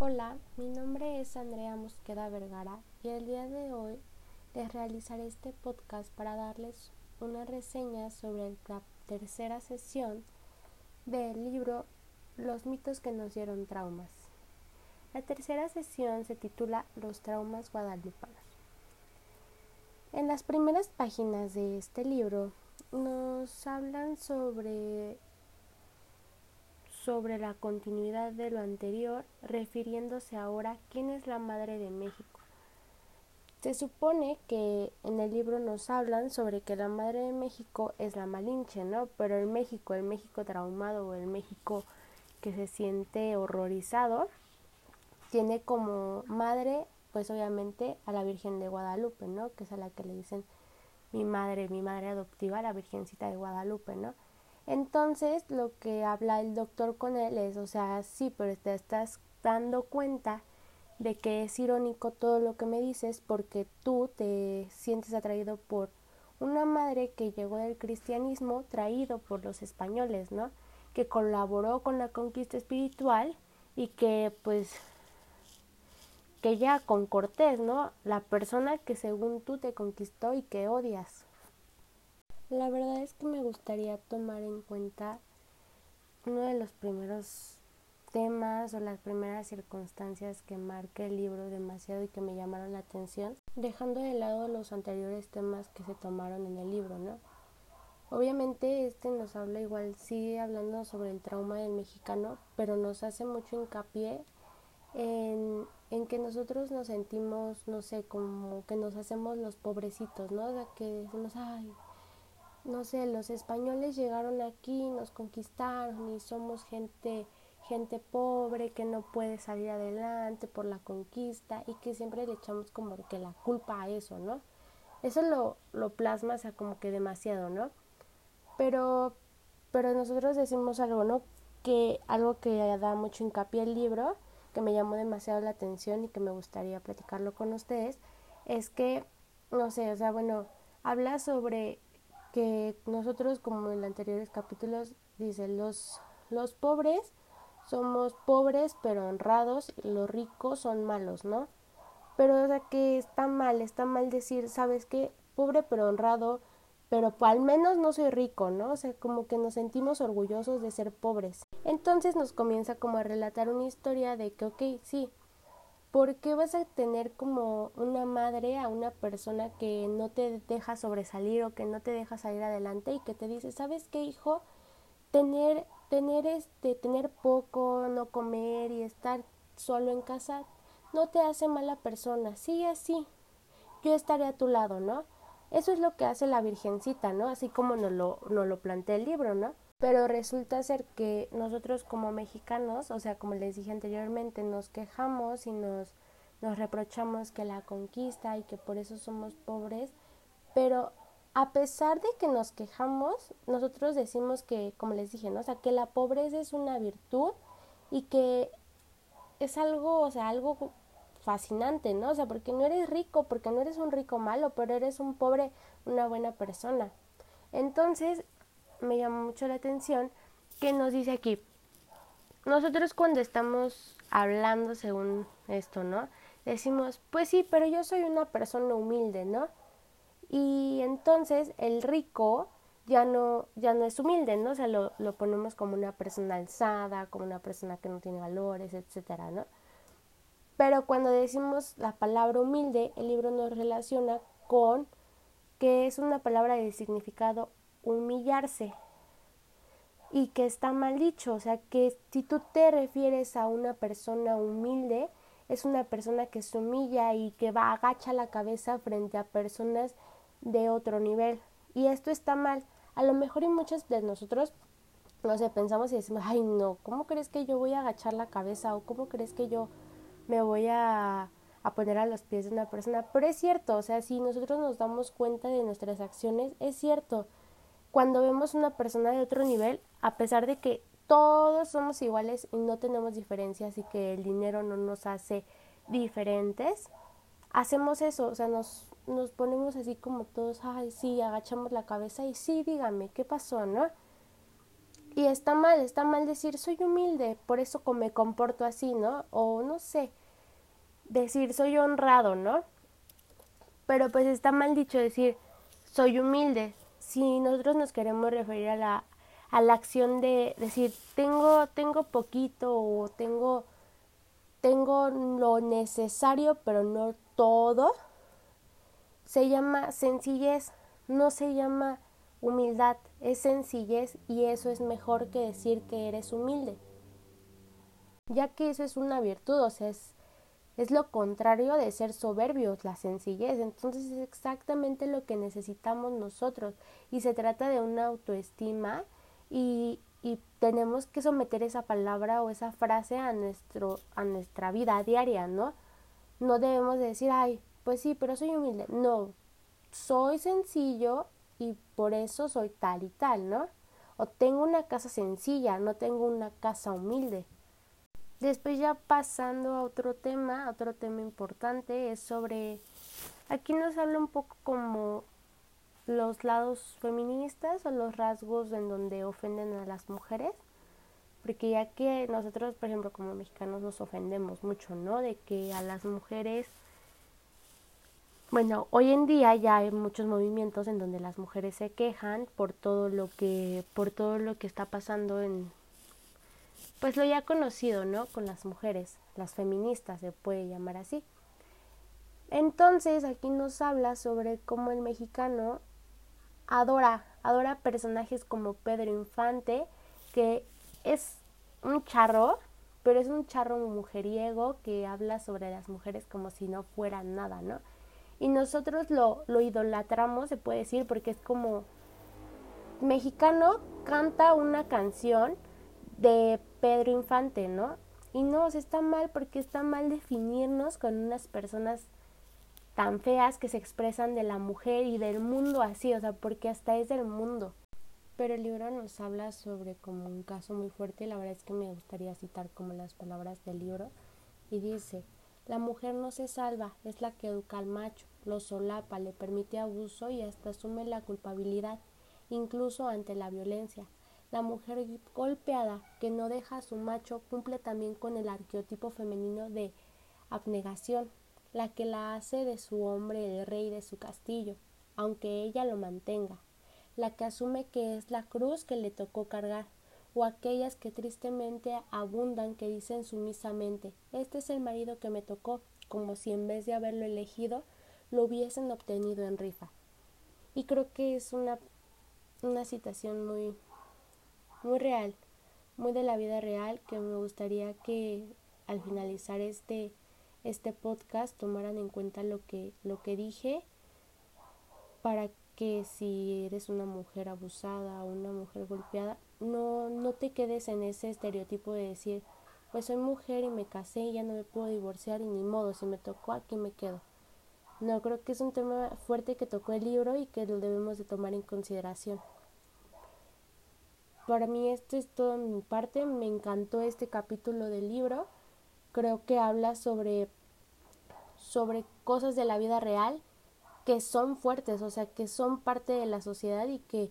Hola, mi nombre es Andrea Mosqueda Vergara y el día de hoy les realizaré este podcast para darles una reseña sobre la tercera sesión del libro Los mitos que nos dieron traumas. La tercera sesión se titula Los traumas guadalupanos. En las primeras páginas de este libro nos hablan sobre sobre la continuidad de lo anterior, refiriéndose ahora quién es la Madre de México. Se supone que en el libro nos hablan sobre que la Madre de México es la Malinche, ¿no? Pero el México, el México traumado o el México que se siente horrorizado, tiene como madre, pues obviamente, a la Virgen de Guadalupe, ¿no? Que es a la que le dicen mi madre, mi madre adoptiva, la Virgencita de Guadalupe, ¿no? Entonces lo que habla el doctor con él es, o sea, sí, pero te estás dando cuenta de que es irónico todo lo que me dices porque tú te sientes atraído por una madre que llegó del cristianismo traído por los españoles, ¿no? Que colaboró con la conquista espiritual y que pues que ya con Cortés, ¿no? La persona que según tú te conquistó y que odias. La verdad es que me gustaría tomar en cuenta uno de los primeros temas o las primeras circunstancias que marca el libro demasiado y que me llamaron la atención, dejando de lado los anteriores temas que se tomaron en el libro, ¿no? Obviamente este nos habla igual, sigue hablando sobre el trauma del mexicano, pero nos hace mucho hincapié en, en que nosotros nos sentimos, no sé, como que nos hacemos los pobrecitos, ¿no? O sea, que decimos, ay, no sé, los españoles llegaron aquí, nos conquistaron y somos gente gente pobre que no puede salir adelante por la conquista y que siempre le echamos como que la culpa a eso, ¿no? Eso lo, lo plasma, sea, como que demasiado, ¿no? Pero, pero nosotros decimos algo, ¿no? Que algo que da mucho hincapié el libro, que me llamó demasiado la atención y que me gustaría platicarlo con ustedes, es que, no sé, o sea, bueno, habla sobre que nosotros, como en los anteriores capítulos, dice, los, los pobres somos pobres pero honrados, los ricos son malos, ¿no? Pero, o sea, que está mal, está mal decir, ¿sabes qué? Pobre pero honrado, pero al menos no soy rico, ¿no? O sea, como que nos sentimos orgullosos de ser pobres. Entonces nos comienza como a relatar una historia de que, ok, sí, ¿por qué vas a tener como una madre a una persona que no te deja sobresalir o que no te deja salir adelante y que te dice, ¿sabes qué, hijo? Tener tener este tener poco, no comer y estar solo en casa no te hace mala persona. Sigue así. Yo estaré a tu lado, ¿no? Eso es lo que hace la Virgencita, ¿no? Así como nos lo, nos lo plantea el libro, ¿no? Pero resulta ser que nosotros como mexicanos, o sea, como les dije anteriormente, nos quejamos y nos, nos reprochamos que la conquista y que por eso somos pobres, pero a pesar de que nos quejamos, nosotros decimos que, como les dije, ¿no? O sea, que la pobreza es una virtud y que es algo, o sea, algo fascinante, ¿no? O sea, porque no eres rico, porque no eres un rico malo, pero eres un pobre, una buena persona. Entonces, me llama mucho la atención que nos dice aquí, nosotros cuando estamos hablando según esto, ¿no? Decimos, pues sí, pero yo soy una persona humilde, ¿no? Y entonces el rico ya no, ya no es humilde, ¿no? O sea, lo, lo ponemos como una persona alzada, como una persona que no tiene valores, etcétera, ¿no? Pero cuando decimos la palabra humilde, el libro nos relaciona con que es una palabra de significado humillarse y que está mal dicho, o sea que si tú te refieres a una persona humilde, es una persona que se humilla y que va agacha la cabeza frente a personas de otro nivel y esto está mal. A lo mejor y muchos de nosotros no sé, pensamos y decimos, ay no, ¿cómo crees que yo voy a agachar la cabeza o cómo crees que yo me voy a a poner a los pies de una persona. Pero es cierto, o sea, si nosotros nos damos cuenta de nuestras acciones, es cierto. Cuando vemos una persona de otro nivel, a pesar de que todos somos iguales y no tenemos diferencias y que el dinero no nos hace diferentes, hacemos eso, o sea, nos, nos ponemos así como todos, ay, sí, agachamos la cabeza y sí, dígame, ¿qué pasó, no? Y está mal, está mal decir soy humilde, por eso me comporto así, ¿no? O no sé, decir soy honrado, ¿no? Pero pues está mal dicho decir soy humilde. Si nosotros nos queremos referir a la, a la acción de decir tengo, tengo poquito o tengo, tengo lo necesario pero no todo, se llama sencillez, no se llama humildad, es sencillez y eso es mejor que decir que eres humilde, ya que eso es una virtud, o sea, es, es lo contrario de ser soberbios, la sencillez, entonces es exactamente lo que necesitamos nosotros y se trata de una autoestima y, y tenemos que someter esa palabra o esa frase a, nuestro, a nuestra vida diaria, ¿no? No debemos decir, ay, pues sí, pero soy humilde. No, soy sencillo y por eso soy tal y tal, ¿no? O tengo una casa sencilla, no tengo una casa humilde. Después ya pasando a otro tema, otro tema importante es sobre, aquí nos habla un poco como los lados feministas o los rasgos en donde ofenden a las mujeres, porque ya que nosotros, por ejemplo, como mexicanos nos ofendemos mucho, ¿no? De que a las mujeres bueno, hoy en día ya hay muchos movimientos en donde las mujeres se quejan por todo lo que por todo lo que está pasando en pues lo ya conocido, ¿no? Con las mujeres, las feministas se puede llamar así. Entonces, aquí nos habla sobre cómo el mexicano adora, adora personajes como Pedro Infante, que es un charro, pero es un charro mujeriego que habla sobre las mujeres como si no fueran nada, ¿no? y nosotros lo, lo idolatramos, se puede decir, porque es como mexicano canta una canción de Pedro Infante, ¿no? Y no, se está mal porque está mal definirnos con unas personas tan feas que se expresan de la mujer y del mundo así, o sea, porque hasta es del mundo. Pero el libro nos habla sobre como un caso muy fuerte, la verdad es que me gustaría citar como las palabras del libro, y dice, la mujer no se salva, es la que educa al macho, lo solapa, le permite abuso y hasta asume la culpabilidad, incluso ante la violencia. La mujer golpeada, que no deja a su macho, cumple también con el arqueotipo femenino de abnegación, la que la hace de su hombre el rey de su castillo, aunque ella lo mantenga, la que asume que es la cruz que le tocó cargar, o aquellas que tristemente abundan que dicen sumisamente este es el marido que me tocó, como si en vez de haberlo elegido lo hubiesen obtenido en rifa. Y creo que es una, una situación muy, muy real, muy de la vida real, que me gustaría que al finalizar este, este podcast tomaran en cuenta lo que, lo que dije para que si eres una mujer abusada o una mujer golpeada, no, no te quedes en ese estereotipo de decir, pues soy mujer y me casé y ya no me puedo divorciar y ni modo, si me tocó aquí me quedo. No, creo que es un tema fuerte que tocó el libro y que lo debemos de tomar en consideración. Para mí esto es todo mi parte, me encantó este capítulo del libro. Creo que habla sobre sobre cosas de la vida real que son fuertes, o sea, que son parte de la sociedad y que,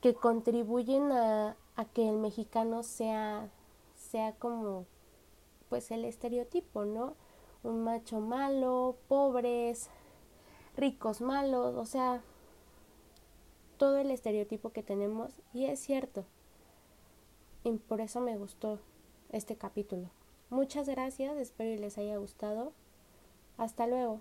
que contribuyen a, a que el mexicano sea, sea como pues el estereotipo, ¿no? Un macho malo, pobres, ricos malos, o sea, todo el estereotipo que tenemos y es cierto. Y por eso me gustó este capítulo. Muchas gracias, espero que les haya gustado. Hasta luego.